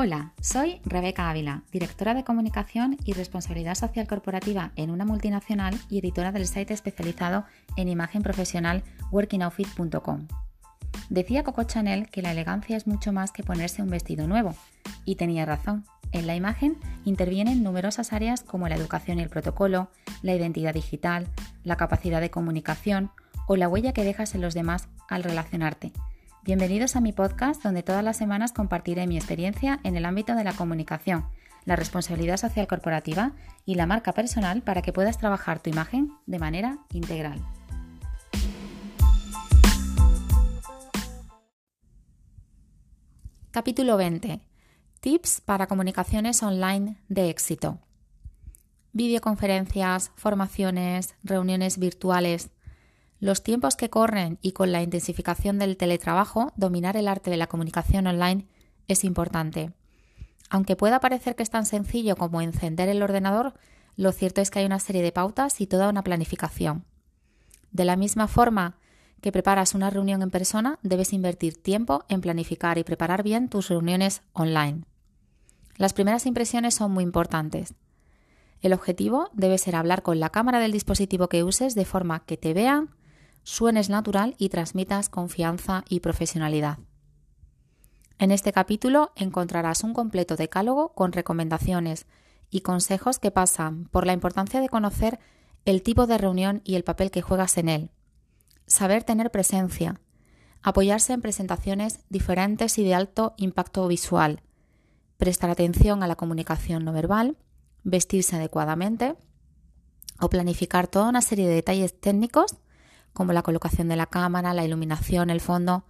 Hola, soy Rebeca Ávila, directora de comunicación y responsabilidad social corporativa en una multinacional y editora del site especializado en imagen profesional workingoutfit.com. Decía Coco Chanel que la elegancia es mucho más que ponerse un vestido nuevo, y tenía razón. En la imagen intervienen numerosas áreas como la educación y el protocolo, la identidad digital, la capacidad de comunicación o la huella que dejas en los demás al relacionarte Bienvenidos a mi podcast donde todas las semanas compartiré mi experiencia en el ámbito de la comunicación, la responsabilidad social corporativa y la marca personal para que puedas trabajar tu imagen de manera integral. Capítulo 20. Tips para comunicaciones online de éxito. Videoconferencias, formaciones, reuniones virtuales, los tiempos que corren y con la intensificación del teletrabajo, dominar el arte de la comunicación online es importante. Aunque pueda parecer que es tan sencillo como encender el ordenador, lo cierto es que hay una serie de pautas y toda una planificación. De la misma forma que preparas una reunión en persona, debes invertir tiempo en planificar y preparar bien tus reuniones online. Las primeras impresiones son muy importantes. El objetivo debe ser hablar con la cámara del dispositivo que uses de forma que te vean, suenes natural y transmitas confianza y profesionalidad. En este capítulo encontrarás un completo decálogo con recomendaciones y consejos que pasan por la importancia de conocer el tipo de reunión y el papel que juegas en él, saber tener presencia, apoyarse en presentaciones diferentes y de alto impacto visual, prestar atención a la comunicación no verbal, vestirse adecuadamente o planificar toda una serie de detalles técnicos como la colocación de la cámara, la iluminación, el fondo.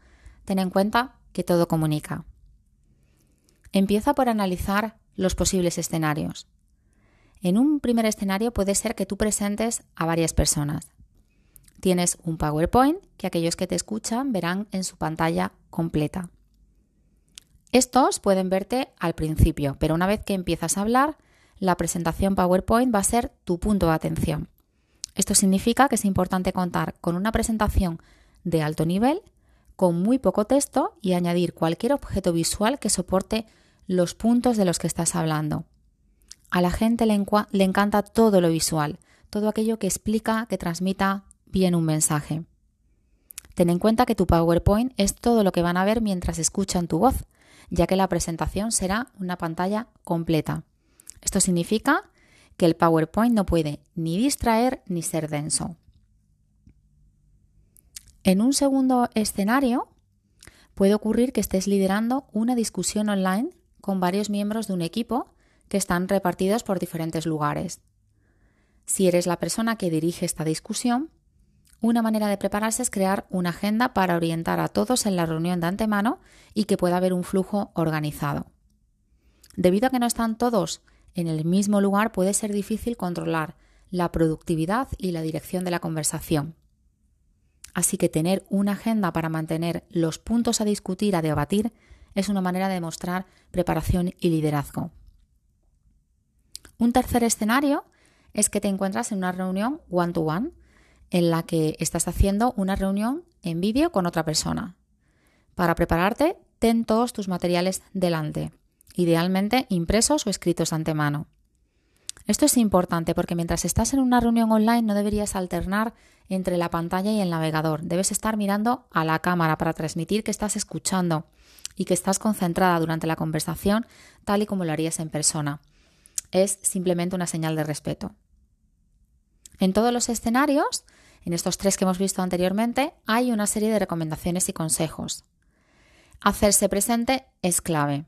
Ten en cuenta que todo comunica. Empieza por analizar los posibles escenarios. En un primer escenario puede ser que tú presentes a varias personas. Tienes un PowerPoint que aquellos que te escuchan verán en su pantalla completa. Estos pueden verte al principio, pero una vez que empiezas a hablar, la presentación PowerPoint va a ser tu punto de atención. Esto significa que es importante contar con una presentación de alto nivel, con muy poco texto y añadir cualquier objeto visual que soporte los puntos de los que estás hablando. A la gente le, le encanta todo lo visual, todo aquello que explica, que transmita bien un mensaje. Ten en cuenta que tu PowerPoint es todo lo que van a ver mientras escuchan tu voz, ya que la presentación será una pantalla completa. Esto significa que el PowerPoint no puede ni distraer ni ser denso. En un segundo escenario, puede ocurrir que estés liderando una discusión online con varios miembros de un equipo que están repartidos por diferentes lugares. Si eres la persona que dirige esta discusión, una manera de prepararse es crear una agenda para orientar a todos en la reunión de antemano y que pueda haber un flujo organizado. Debido a que no están todos en el mismo lugar puede ser difícil controlar la productividad y la dirección de la conversación. Así que tener una agenda para mantener los puntos a discutir, a debatir, es una manera de demostrar preparación y liderazgo. Un tercer escenario es que te encuentras en una reunión one-to-one en la que estás haciendo una reunión en vídeo con otra persona. Para prepararte, ten todos tus materiales delante idealmente impresos o escritos antemano. Esto es importante porque mientras estás en una reunión online no deberías alternar entre la pantalla y el navegador. Debes estar mirando a la cámara para transmitir que estás escuchando y que estás concentrada durante la conversación tal y como lo harías en persona. Es simplemente una señal de respeto. En todos los escenarios, en estos tres que hemos visto anteriormente, hay una serie de recomendaciones y consejos. Hacerse presente es clave.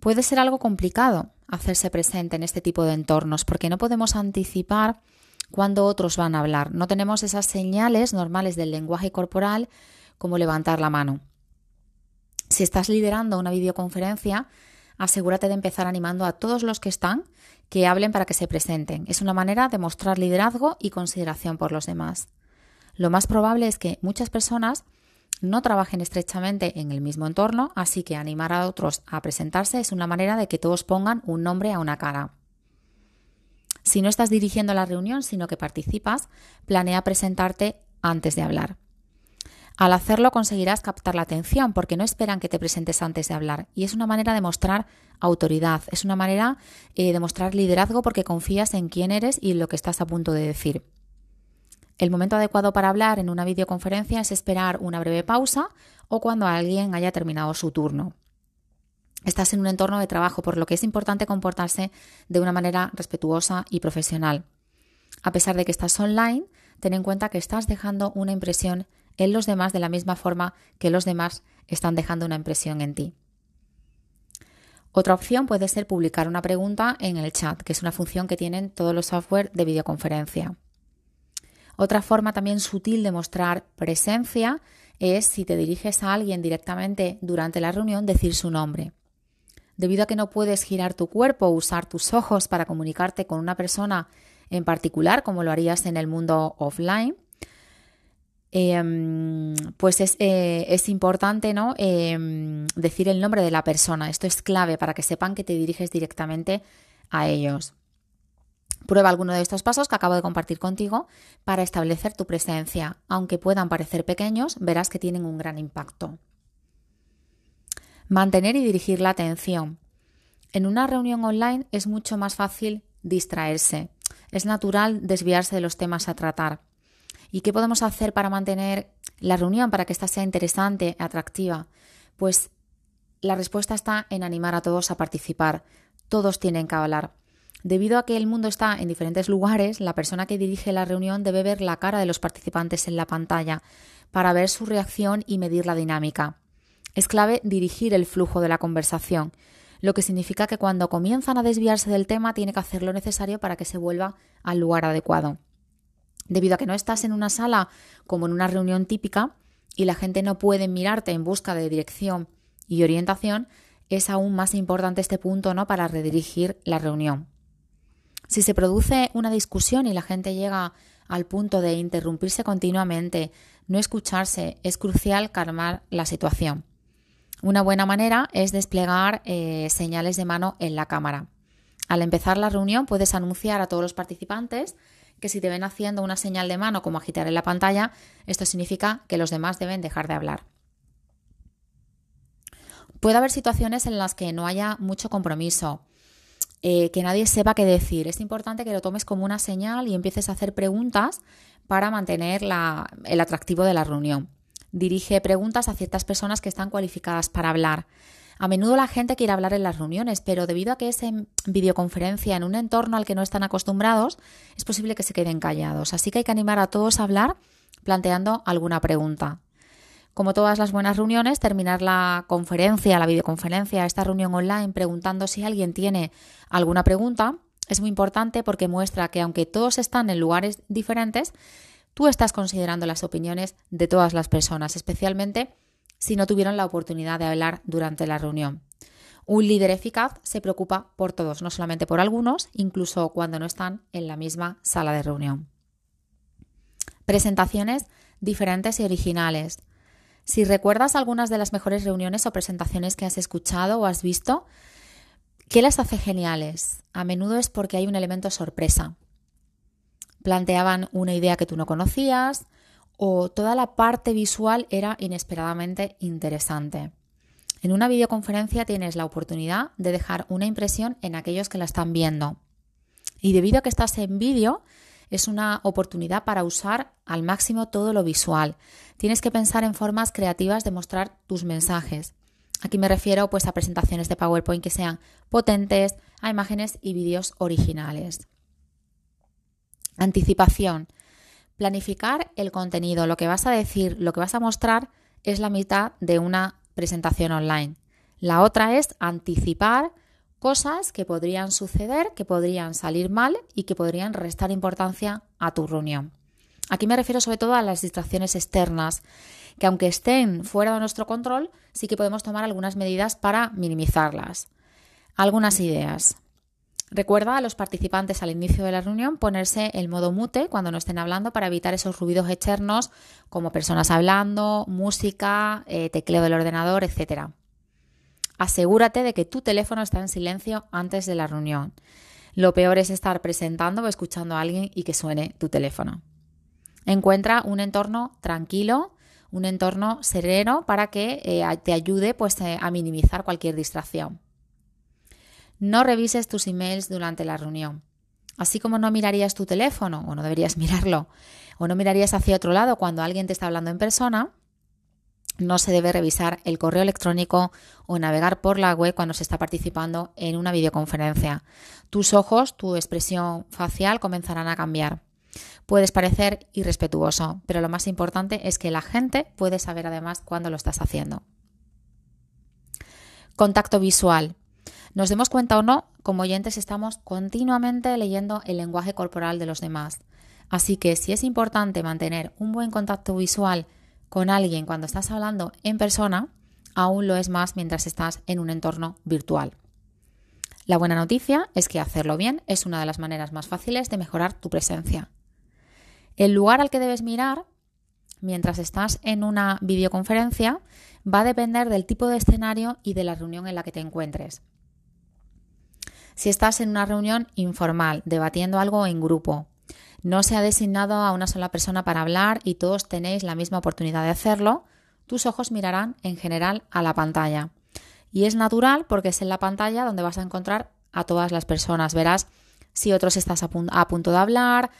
Puede ser algo complicado hacerse presente en este tipo de entornos porque no podemos anticipar cuándo otros van a hablar. No tenemos esas señales normales del lenguaje corporal como levantar la mano. Si estás liderando una videoconferencia, asegúrate de empezar animando a todos los que están que hablen para que se presenten. Es una manera de mostrar liderazgo y consideración por los demás. Lo más probable es que muchas personas no trabajen estrechamente en el mismo entorno, así que animar a otros a presentarse es una manera de que todos pongan un nombre a una cara. Si no estás dirigiendo la reunión, sino que participas, planea presentarte antes de hablar. Al hacerlo conseguirás captar la atención porque no esperan que te presentes antes de hablar y es una manera de mostrar autoridad, es una manera eh, de mostrar liderazgo porque confías en quién eres y lo que estás a punto de decir. El momento adecuado para hablar en una videoconferencia es esperar una breve pausa o cuando alguien haya terminado su turno. Estás en un entorno de trabajo, por lo que es importante comportarse de una manera respetuosa y profesional. A pesar de que estás online, ten en cuenta que estás dejando una impresión en los demás de la misma forma que los demás están dejando una impresión en ti. Otra opción puede ser publicar una pregunta en el chat, que es una función que tienen todos los software de videoconferencia. Otra forma también sutil de mostrar presencia es si te diriges a alguien directamente durante la reunión decir su nombre. Debido a que no puedes girar tu cuerpo o usar tus ojos para comunicarte con una persona en particular, como lo harías en el mundo offline, em, pues eh, es, importante ¿no? Em, decir el nombre de la persona. Esto es clave para que sepan que te diriges directamente a ellos. Prueba alguno de estos pasos que acabo de compartir contigo para establecer tu presencia. Aunque puedan parecer pequeños, verás que tienen un gran impacto. Mantener y dirigir la atención. En una reunión online es mucho más fácil distraerse. Es natural desviarse de los temas a tratar. ¿Y qué podemos hacer para mantener la reunión, para que ésta sea interesante, atractiva? Pues la respuesta está en animar a todos a participar. Todos tienen que hablar. Debido a que el mundo está en diferentes lugares, la persona que dirige la reunión debe ver la cara de los participantes en la pantalla para ver su reacción y medir la dinámica. Es clave dirigir el flujo de la conversación, lo que significa que cuando comienzan a desviarse del tema tiene que hacer lo necesario para que se vuelva al lugar adecuado. Debido a que no estás en una sala como en una reunión típica y la gente no puede mirarte en busca de dirección y orientación, es aún más importante este punto ¿no? para redirigir la reunión. Si se produce una discusión y la gente llega al punto de interrumpirse continuamente, no escucharse, es crucial calmar la situación. Una buena manera es desplegar eh, señales de mano en la cámara. Al empezar la reunión puedes anunciar a todos los participantes que si te ven haciendo una señal de mano como agitar en la pantalla, esto significa que los demás deben dejar de hablar. Puede haber situaciones en las que no haya mucho compromiso, eh, que nadie sepa qué decir. Es importante que lo tomes como una señal y empieces a hacer preguntas para mantener el atractivo de la reunión. Dirige preguntas a ciertas personas que están cualificadas para hablar. A menudo la gente quiere hablar en las reuniones, pero debido a que es en videoconferencia en un entorno al que no están acostumbrados, es posible que se queden callados. Así que hay que animar a todos a hablar planteando alguna pregunta. Como todas las buenas reuniones, terminar la conferencia, la videoconferencia, esta reunión online preguntando si alguien tiene alguna pregunta es muy importante porque muestra que aunque todos están en lugares diferentes, tú estás considerando las opiniones de todas las personas, especialmente si no tuvieron la oportunidad de hablar durante la reunión. Un líder eficaz se preocupa por todos, no solamente por algunos, incluso cuando no están en la misma sala de reunión. Presentaciones diferentes y originales. Si recuerdas algunas de las mejores reuniones o presentaciones que has escuchado o has visto, ¿qué las hace geniales? A menudo es porque hay un elemento sorpresa. Planteaban una idea que tú no conocías o toda la parte visual era inesperadamente interesante. En una videoconferencia tienes la oportunidad de dejar una impresión en aquellos que la están viendo. Y debido a que estás en vídeo, es una oportunidad para usar al máximo todo lo visual. Tienes que pensar en formas creativas de mostrar tus mensajes. Aquí me refiero pues a presentaciones de PowerPoint que sean potentes, a imágenes y vídeos originales. Anticipación. Planificar el contenido, lo que vas a decir, lo que vas a mostrar es la mitad de una presentación online. La otra es anticipar cosas que podrían suceder, que podrían salir mal y que podrían restar importancia a tu reunión. Aquí me refiero sobre todo a las distracciones externas, que aunque estén fuera de nuestro control, sí que podemos tomar algunas medidas para minimizarlas. Algunas ideas. Recuerda a los participantes al inicio de la reunión ponerse el modo mute cuando no estén hablando para evitar esos ruidos externos como personas hablando, música, eh, tecleo del ordenador, etc asegúrate de que tu teléfono está en silencio antes de la reunión. Lo peor es estar presentando o escuchando a alguien y que suene tu teléfono. Encuentra un entorno tranquilo, un entorno sereno para que eh, te ayude pues, eh, a minimizar cualquier distracción. No revises tus emails durante la reunión. Así como no mirarías tu teléfono, o no deberías mirarlo, o no mirarías hacia otro lado cuando alguien te está hablando en persona, no se debe revisar el correo electrónico o navegar por la web cuando se está participando en una videoconferencia. Tus ojos, tu expresión facial comenzarán a cambiar. Puedes parecer irrespetuoso, pero lo más importante es que la gente puede saber además cuándo lo estás haciendo. Contacto visual. Nos demos cuenta o no, como oyentes estamos continuamente leyendo el lenguaje corporal de los demás. Así que si es importante mantener un buen contacto visual con alguien cuando estás hablando en persona, aún lo es más mientras estás en un entorno virtual. La buena noticia es que hacerlo bien es una de las maneras más fáciles de mejorar tu presencia. El lugar al que debes mirar mientras estás en una videoconferencia va a depender del tipo de escenario y de la reunión en la que te encuentres. Si estás en una reunión informal, debatiendo algo en grupo, no se ha designado a una sola persona para hablar y todos tenéis la misma oportunidad de hacerlo, tus ojos mirarán en general a la pantalla. Y es natural porque es en la pantalla donde vas a encontrar a todas las personas. Verás si otros estás a, punto de hablar,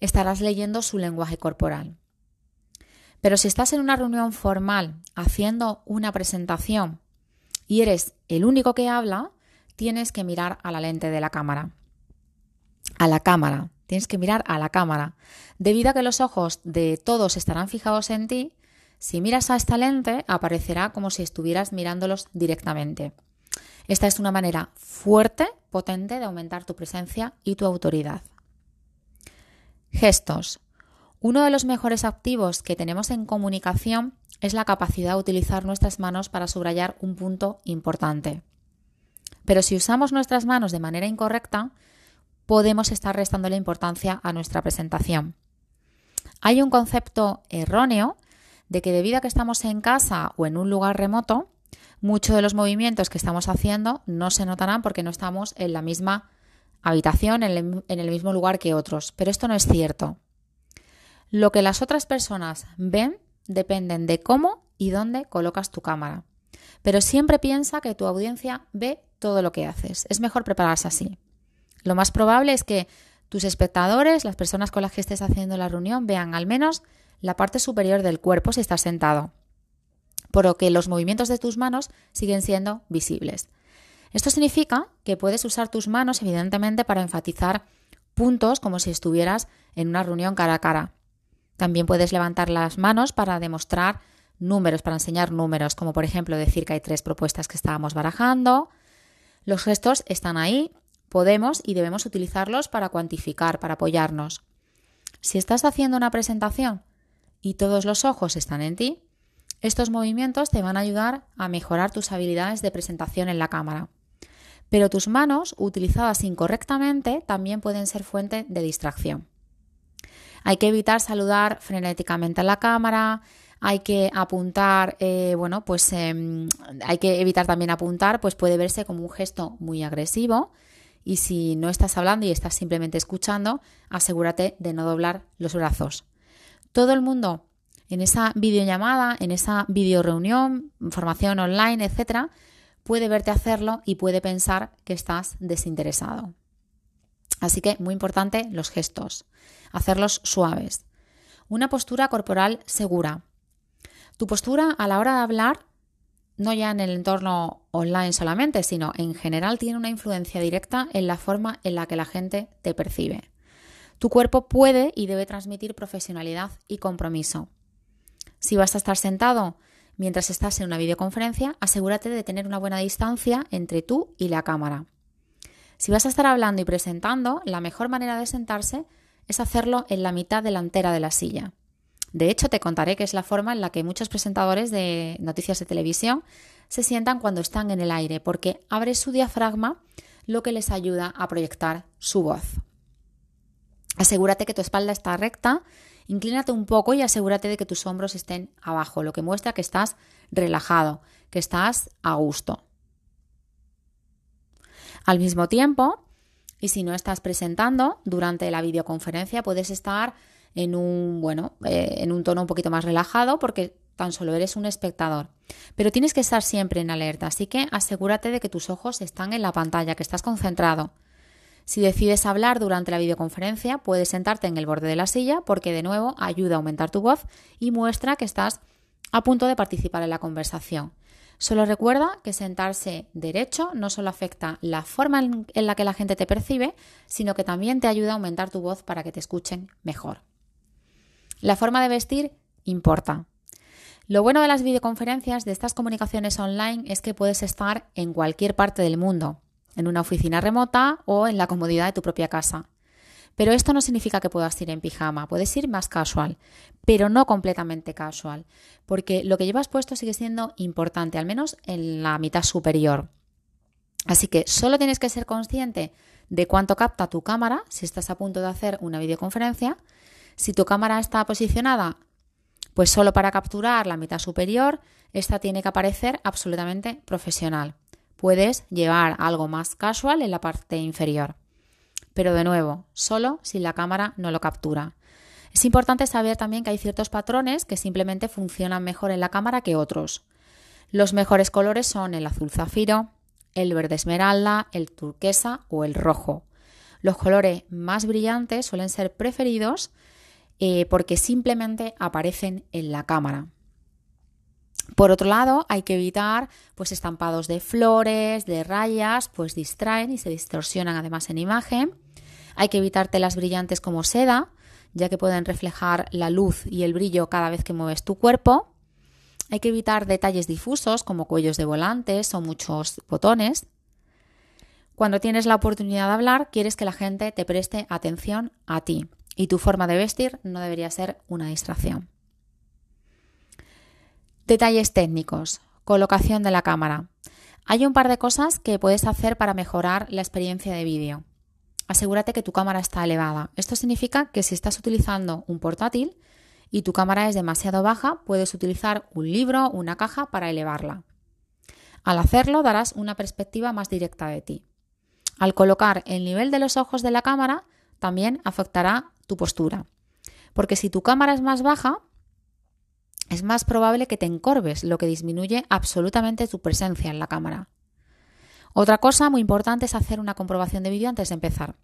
estarás leyendo su lenguaje corporal. Pero si estás en una reunión formal haciendo una presentación y eres el único que habla, tienes que mirar a la lente de la cámara. A la cámara. Tienes que mirar a la cámara. Debido a que los ojos de todos estarán fijados en ti, si miras a esta lente aparecerá como si estuvieras mirándolos directamente. Esta es una manera fuerte, potente de aumentar tu presencia y tu autoridad. Gestos. Uno de los mejores activos que tenemos en comunicación es la capacidad de utilizar nuestras manos para subrayar un punto importante. Pero si usamos nuestras manos de manera incorrecta, podemos estar restando la importancia a nuestra presentación. Hay un concepto erróneo de que debido a que estamos en casa o en un lugar remoto, muchos de los movimientos que estamos haciendo no se notarán porque no estamos en la misma habitación en el, mismo lugar que otros, pero esto no es cierto. Lo que las otras personas ven dependen de cómo y dónde colocas tu cámara. Pero siempre piensa que tu audiencia ve todo lo que haces. Es mejor prepararse así. Lo más probable es que tus espectadores, las personas con las que estés haciendo la reunión, vean al menos la parte superior del cuerpo si estás sentado, por lo que los movimientos de tus manos siguen siendo visibles. Esto significa que puedes usar tus manos, evidentemente, para enfatizar puntos como si estuvieras en una reunión cara a cara. También puedes levantar las manos para demostrar números, para enseñar números, como por ejemplo decir que hay tres propuestas que estábamos barajando. Los gestos están ahí, podemos y debemos utilizarlos para cuantificar, para apoyarnos. Si estás haciendo una presentación y todos los ojos están en ti, estos movimientos te van a ayudar a mejorar tus habilidades de presentación en la cámara. Pero tus manos, utilizadas incorrectamente, también pueden ser fuente de distracción. Hay que evitar saludar frenéticamente a la cámara, hay que apuntar, eh, bueno, pues em, hay que evitar también apuntar, pues puede verse como un gesto muy agresivo. Y si no estás hablando y estás simplemente escuchando, asegúrate de no doblar los brazos. Todo el mundo en esa videollamada, en esa videoreunión, formación online, etcétera, puede verte hacerlo y puede pensar que estás desinteresado. Así que muy importante los gestos, hacerlos suaves. Una postura corporal segura. Tu postura a la hora de hablar, no ya en el entorno online solamente, sino en general tiene una influencia directa en la forma en la que la gente te percibe. Tu cuerpo puede y debe transmitir profesionalidad y compromiso. Si vas a estar sentado Mientras estás en una videoconferencia, asegúrate de tener una buena distancia entre tú y la cámara. Si vas a estar hablando y presentando, la mejor manera de sentarse es hacerlo en la mitad delantera de la silla. De hecho, te contaré que es la forma en la que muchos presentadores de noticias de televisión se sientan cuando están en el aire, porque abre su diafragma, lo que les ayuda a proyectar su voz. Asegúrate que tu espalda está recta Inclínate un poco y asegúrate de que tus hombros estén abajo, lo que muestra que estás relajado, que estás a gusto. Al mismo tiempo, y si no estás presentando durante la videoconferencia, puedes estar en un, bueno, eh, en un tono un poquito más relajado porque tan solo eres un espectador. Pero tienes que estar siempre en alerta, así que asegúrate de que tus ojos están en la pantalla, que estás concentrado. Si decides hablar durante la videoconferencia, puedes sentarte en el borde de la silla porque de nuevo ayuda a aumentar tu voz y muestra que estás a punto de participar en la conversación. Solo recuerda que sentarse derecho no solo afecta la forma en la que la gente te percibe, sino que también te ayuda a aumentar tu voz para que te escuchen mejor. La forma de vestir importa. Lo bueno de las videoconferencias, de estas comunicaciones online, es que puedes estar en cualquier parte del mundo, en una oficina remota o en la comodidad de tu propia casa. Pero esto no significa que puedas ir en pijama, puedes ir más casual, pero no completamente casual, porque lo que llevas puesto sigue siendo importante, al menos en la mitad superior. Así que solo tienes que ser consciente de cuánto capta tu cámara si estás a punto de hacer una videoconferencia. Si tu cámara está posicionada, pues solo para capturar la mitad superior, esta tiene que aparecer absolutamente profesional. Puedes llevar algo más casual en la parte inferior pero de nuevo, solo si la cámara no lo captura. Es importante saber también que hay ciertos patrones que simplemente funcionan mejor en la cámara que otros. Los mejores colores son el azul zafiro, el verde esmeralda, el turquesa o el rojo. Los colores más brillantes suelen ser preferidos eh, porque simplemente aparecen en la cámara. Por otro lado, hay que evitar pues estampados de flores, de rayas, pues distraen y se distorsionan además en imagen. Hay que evitar telas brillantes como seda, ya que pueden reflejar la luz y el brillo cada vez que mueves tu cuerpo. Hay que evitar detalles difusos como cuellos de volantes o muchos botones. Cuando tienes la oportunidad de hablar, quieres que la gente te preste atención a ti y tu forma de vestir no debería ser una distracción. Detalles técnicos. Colocación de la cámara. Hay un par de cosas que puedes hacer para mejorar la experiencia de vídeo asegúrate que tu cámara está elevada. Esto significa que si estás utilizando un portátil y tu cámara es demasiado baja, puedes utilizar un libro, una caja para elevarla. Al hacerlo darás una perspectiva más directa de ti. Al colocar el nivel de los ojos de la cámara, también afectará tu postura. Porque si tu cámara es más baja, es más probable que te encorves, lo que disminuye absolutamente tu presencia en la cámara. Otra cosa muy importante es hacer una comprobación de vídeo antes de empezar.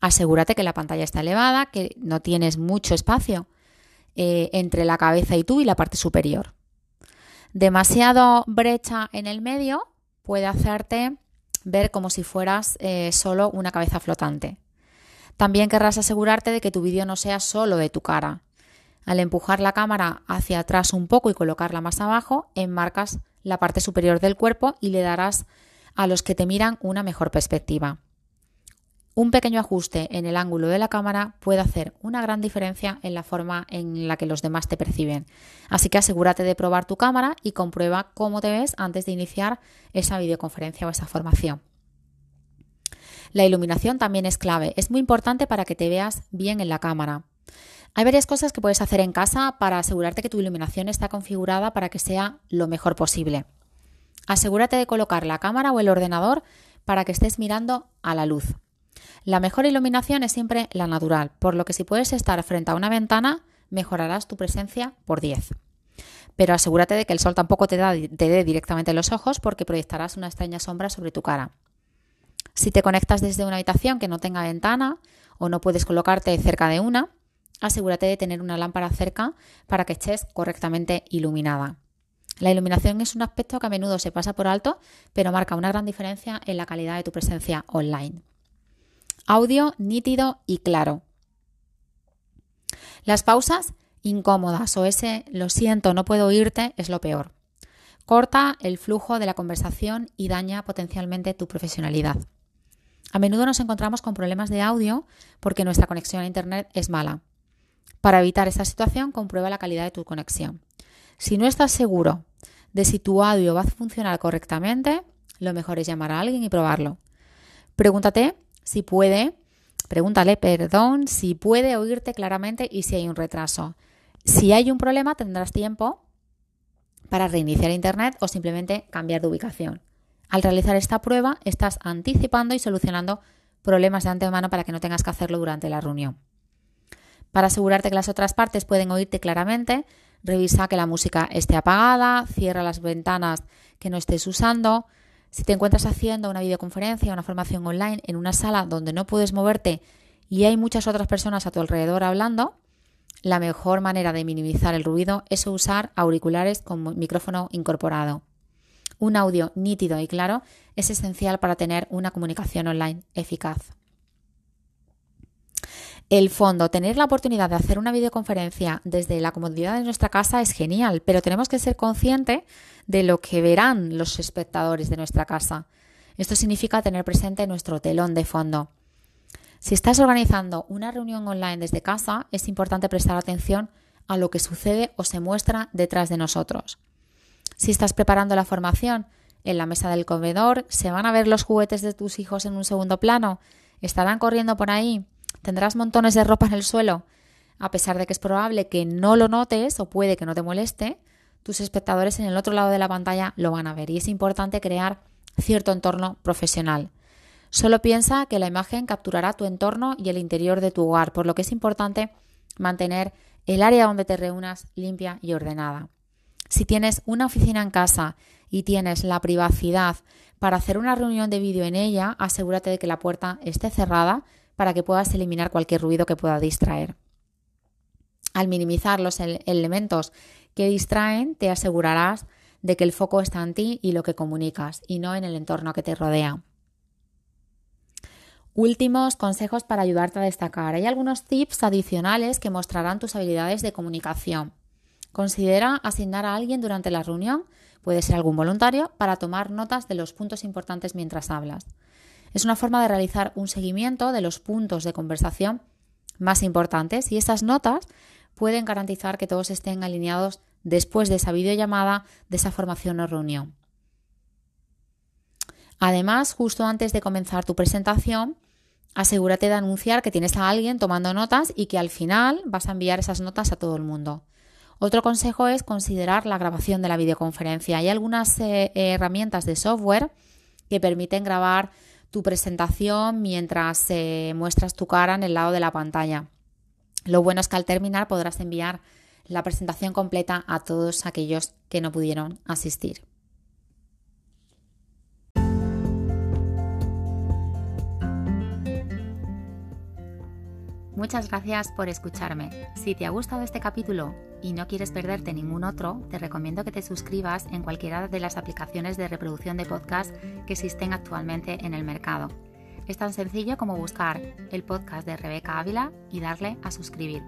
Asegúrate que la pantalla está elevada, que no tienes mucho espacio eh, entre la cabeza y tú y la parte superior. Demasiado brecha en el medio puede hacerte ver como si fueras eh, solo una cabeza flotante. También querrás asegurarte de que tu vídeo no sea solo de tu cara. Al empujar la cámara hacia atrás un poco y colocarla más abajo, enmarcas la parte superior del cuerpo y le darás a los que te miran una mejor perspectiva. Un pequeño ajuste en el ángulo de la cámara puede hacer una gran diferencia en la forma en la que los demás te perciben. Así que asegúrate de probar tu cámara y comprueba cómo te ves antes de iniciar esa videoconferencia o esa formación. La iluminación también es clave. Es muy importante para que te veas bien en la cámara. Hay varias cosas que puedes hacer en casa para asegurarte que tu iluminación está configurada para que sea lo mejor posible. Asegúrate de colocar la cámara o el ordenador para que estés mirando a la luz. La mejor iluminación es siempre la natural, por lo que si puedes estar frente a una ventana, mejorarás tu presencia por 10. Pero asegúrate de que el sol tampoco te, te dé directamente los ojos porque proyectarás una extraña sombra sobre tu cara. Si te conectas desde una habitación que no tenga ventana o no puedes colocarte cerca de una, asegúrate de tener una lámpara cerca para que estés correctamente iluminada. La iluminación es un aspecto que a menudo se pasa por alto, pero marca una gran diferencia en la calidad de tu presencia online. Audio nítido y claro. Las pausas incómodas o ese lo siento, no puedo oírte es lo peor. Corta el flujo de la conversación y daña potencialmente tu profesionalidad. A menudo nos encontramos con problemas de audio porque nuestra conexión a Internet es mala. Para evitar esta situación, comprueba la calidad de tu conexión. Si no estás seguro de si tu audio va a funcionar correctamente, lo mejor es llamar a alguien y probarlo. Pregúntate si puede, pregúntale, perdón, si puede oírte claramente y si hay un retraso. Si hay un problema, tendrás tiempo para reiniciar Internet o simplemente cambiar de ubicación. Al realizar esta prueba, estás anticipando y solucionando problemas de antemano para que no tengas que hacerlo durante la reunión. Para asegurarte que las otras partes pueden oírte claramente, Revisa que la música esté apagada, cierra las ventanas que no estés usando. Si te encuentras haciendo una videoconferencia, una formación online en una sala donde no puedes moverte y hay muchas otras personas a tu alrededor hablando, la mejor manera de minimizar el ruido es usar auriculares con micrófono incorporado. Un audio nítido y claro es esencial para tener una comunicación online eficaz. El fondo, tener la oportunidad de hacer una videoconferencia desde la comodidad de nuestra casa es genial, pero tenemos que ser conscientes de lo que verán los espectadores de nuestra casa. Esto significa tener presente nuestro telón de fondo. Si estás organizando una reunión online desde casa, es importante prestar atención a lo que sucede o se muestra detrás de nosotros. Si estás preparando la formación en la mesa del comedor, ¿se van a ver los juguetes de tus hijos en un segundo plano? ¿Estarán corriendo por ahí? ¿Tendrás montones de ropa en el suelo? A pesar de que es probable que no lo notes o puede que no te moleste, tus espectadores en el otro lado de la pantalla lo van a ver y es importante crear cierto entorno profesional. Solo piensa que la imagen capturará tu entorno y el interior de tu hogar, por lo que es importante mantener el área donde te reúnas limpia y ordenada. Si tienes una oficina en casa y tienes la privacidad para hacer una reunión de vídeo en ella, asegúrate de que la puerta esté cerrada para que puedas eliminar cualquier ruido que pueda distraer. Al minimizar los elementos que distraen, te asegurarás de que el foco está en ti y lo que comunicas y no en el entorno que te rodea. Últimos consejos para ayudarte a destacar. Hay algunos tips adicionales que mostrarán tus habilidades de comunicación. Considera asignar a alguien durante la reunión, puede ser algún voluntario, para tomar notas de los puntos importantes mientras hablas. Es una forma de realizar un seguimiento de los puntos de conversación más importantes y estas notas pueden garantizar que todos estén alineados después de esa videollamada, de esa formación o reunión. Además, justo antes de comenzar tu presentación, asegúrate de anunciar que tienes a alguien tomando notas y que al final vas a enviar esas notas a todo el mundo. Otro consejo es considerar la grabación de la videoconferencia. Hay algunas eh, herramientas de software que permiten grabar tu presentación mientras eh, muestras tu cara en el lado de la pantalla. Lo bueno es que al terminar podrás enviar la presentación completa a todos aquellos que no pudieron asistir. Muchas gracias por escucharme. Si te ha gustado este capítulo y no quieres perderte ningún otro, te recomiendo que te suscribas en cualquiera de las aplicaciones de reproducción de podcast que existen actualmente en el mercado. Es tan sencillo como buscar el podcast de Rebeca Ávila y darle a suscribir.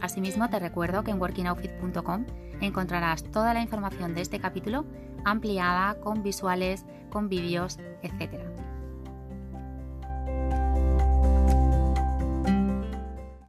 Asimismo, te recuerdo que en workingoutfit.com encontrarás toda la información de este capítulo ampliada con visuales, con vídeos, etc.